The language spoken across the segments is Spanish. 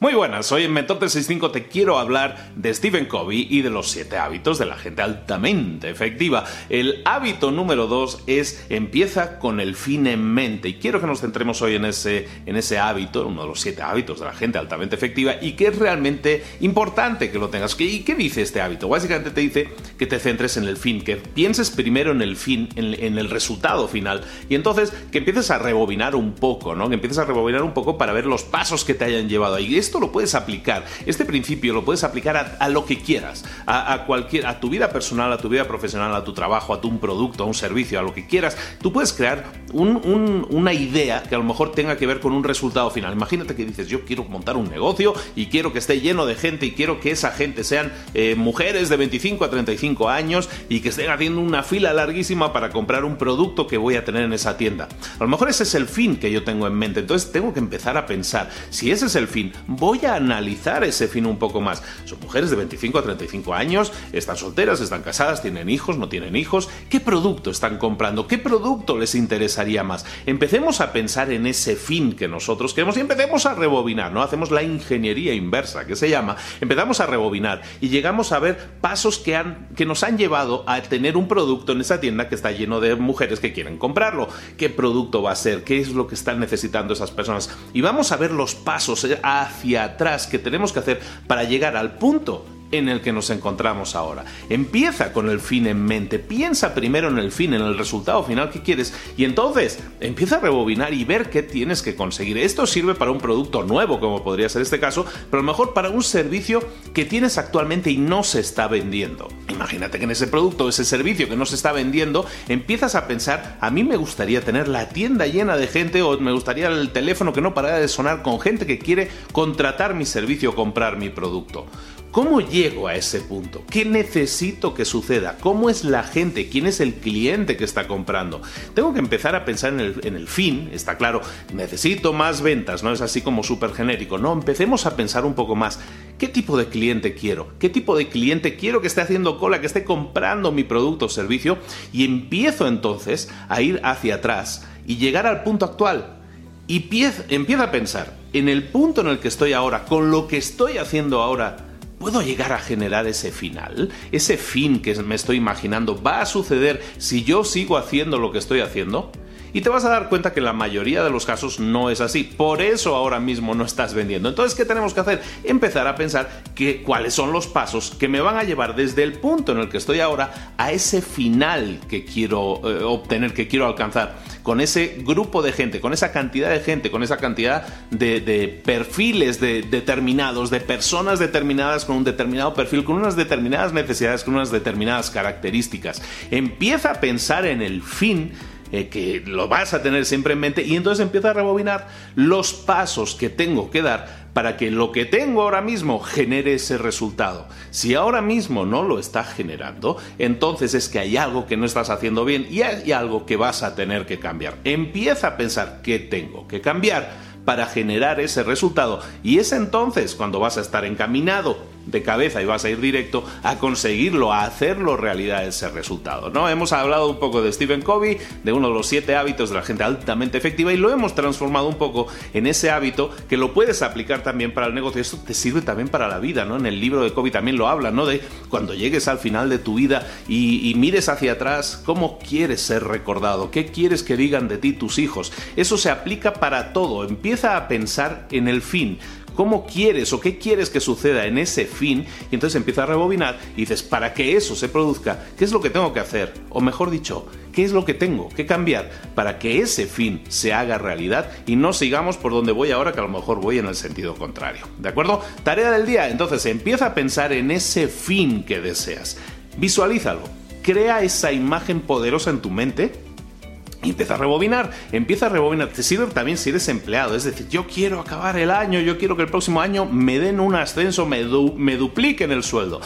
Muy buenas, soy el Mentor 365, te quiero hablar de Stephen Covey y de los 7 hábitos de la gente altamente efectiva. El hábito número 2 es empieza con el fin en mente y quiero que nos centremos hoy en ese, en ese hábito, uno de los 7 hábitos de la gente altamente efectiva y que es realmente importante que lo tengas. ¿Y qué dice este hábito? Básicamente te dice que te centres en el fin, que pienses primero en el fin, en, en el resultado final y entonces que empieces a rebobinar un poco, ¿no? Que empieces a rebobinar un poco para ver los pasos que te hayan llevado ahí esto lo puedes aplicar, este principio lo puedes aplicar a, lo que quieras, a, cualquier, a tu vida personal, a tu vida profesional, a tu trabajo, a tu un producto, a un servicio, a lo que quieras. Tú puedes crear una idea que a lo mejor tenga que ver con un resultado final. Imagínate que dices, yo quiero montar un negocio y quiero que esté lleno de gente y quiero que esa gente sean eh, mujeres de 25 a 35 años y que estén haciendo una fila larguísima para comprar un producto que voy a tener en esa tienda. A lo mejor ese es el fin que yo tengo en mente. Entonces tengo que empezar a pensar, si ese es el fin, voy a analizar ese fin un poco más. Son mujeres de 25 a 35 años, están solteras, están casadas, tienen hijos, no tienen hijos. ¿Qué producto están comprando? ¿Qué producto les más? Empecemos a pensar en ese fin que nosotros queremos y empecemos a rebobinar, ¿no? Hacemos la ingeniería inversa, que se llama. Empezamos a rebobinar y llegamos a ver pasos que, han, que nos han llevado a tener un producto en esa tienda que está lleno de mujeres que quieren comprarlo. ¿Qué producto va a ser? ¿Qué es lo que están necesitando esas personas? Y vamos a ver los pasos hacia atrás que tenemos que hacer para llegar al punto en el que nos encontramos ahora. Empieza con el fin en mente, piensa primero en el fin, en el resultado final que quieres y entonces empieza a rebobinar y ver qué tienes que conseguir. Esto sirve para un producto nuevo, como podría ser este caso, pero a lo mejor para un servicio que tienes actualmente y no se está vendiendo. Imagínate que en ese producto, ese servicio que no se está vendiendo, empiezas a pensar, a mí me gustaría tener la tienda llena de gente o me gustaría el teléfono que no parara de sonar con gente que quiere contratar mi servicio o comprar mi producto. ¿Cómo llego a ese punto? ¿Qué necesito que suceda? ¿Cómo es la gente? ¿Quién es el cliente que está comprando? Tengo que empezar a pensar en el, fin, está claro, necesito más ventas, no es así como súper genérico, no, empecemos a pensar un poco más. ¿Qué tipo de cliente quiero? ¿Qué tipo de cliente quiero que esté haciendo cola, que esté comprando mi producto o servicio? Y empiezo entonces a ir hacia atrás y llegar al punto actual. Y empiezo a pensar en el punto en el que estoy ahora, con lo que estoy haciendo ahora, ¿Puedo llegar a generar ese final? ¿Ese fin que me estoy imaginando va a suceder si yo sigo haciendo lo que estoy haciendo? Y te vas a dar cuenta que la mayoría de los casos no es así. Por eso ahora mismo no estás vendiendo. Entonces, ¿qué tenemos que hacer? Empezar a pensar que, cuáles son los pasos que me van a llevar desde el punto en el que estoy ahora a ese final que quiero eh, obtener, que quiero alcanzar. Con ese grupo de gente, con esa cantidad de gente, con esa cantidad de, perfiles determinados, de personas determinadas con un determinado perfil, con unas determinadas necesidades, con unas determinadas características. Empieza a pensar en el fin eh, que lo vas a tener siempre en mente y entonces empieza a rebobinar los pasos que tengo que dar para que lo que tengo ahora mismo genere ese resultado. Si ahora mismo no lo está generando, entonces es que hay algo que no estás haciendo bien y hay algo que vas a tener que cambiar. Empieza a pensar qué tengo que cambiar para generar ese resultado y es entonces cuando vas a estar encaminado de cabeza y vas a ir directo a conseguirlo, a hacerlo realidad ese resultado. ¿no? Hemos hablado un poco de Stephen Covey, de uno de los siete hábitos de la gente altamente efectiva y lo hemos transformado un poco en ese hábito que lo puedes aplicar también para el negocio. Esto te sirve también para la vida, ¿no? En el libro de Covey también lo habla, ¿no? De cuando llegues al final de tu vida y, y mires hacia atrás, ¿cómo quieres ser recordado? ¿Qué quieres que digan de ti tus hijos? Eso se aplica para todo. Empieza a pensar en el fin cómo quieres o qué quieres que suceda en ese fin y entonces empieza a rebobinar y dices, para que eso se produzca, ¿qué es lo que tengo que hacer? O mejor dicho, ¿qué es lo que tengo que cambiar para que ese fin se haga realidad y no sigamos por donde voy ahora que a lo mejor voy en el sentido contrario? ¿De acuerdo? Tarea del día, entonces empieza a pensar en ese fin que deseas. Visualízalo. Crea esa imagen poderosa en tu mente y empieza a rebobinar, empieza a rebobinar. Te sirve también si eres empleado, es decir, yo quiero acabar el año, yo quiero que el próximo año me den un ascenso, me, me dupliquen el sueldo.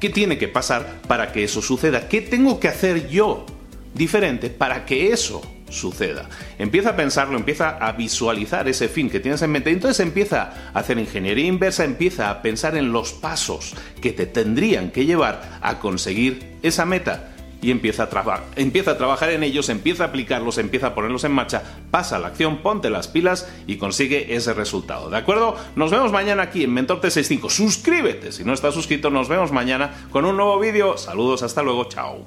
¿Qué tiene que pasar para que eso suceda? ¿Qué tengo que hacer yo diferente para que eso suceda. Empieza a pensarlo, empieza a visualizar ese fin que tienes en mente. Entonces empieza a hacer ingeniería inversa, empieza a pensar en los pasos que te tendrían que llevar a conseguir esa meta y empieza a, empieza a trabajar en ellos, empieza a aplicarlos, empieza a ponerlos en marcha, pasa la acción, ponte las pilas y consigue ese resultado. ¿De acuerdo? Nos vemos mañana aquí en Mentor T65. Suscríbete si no estás suscrito. Nos vemos mañana con un nuevo vídeo. Saludos, hasta luego. Chao.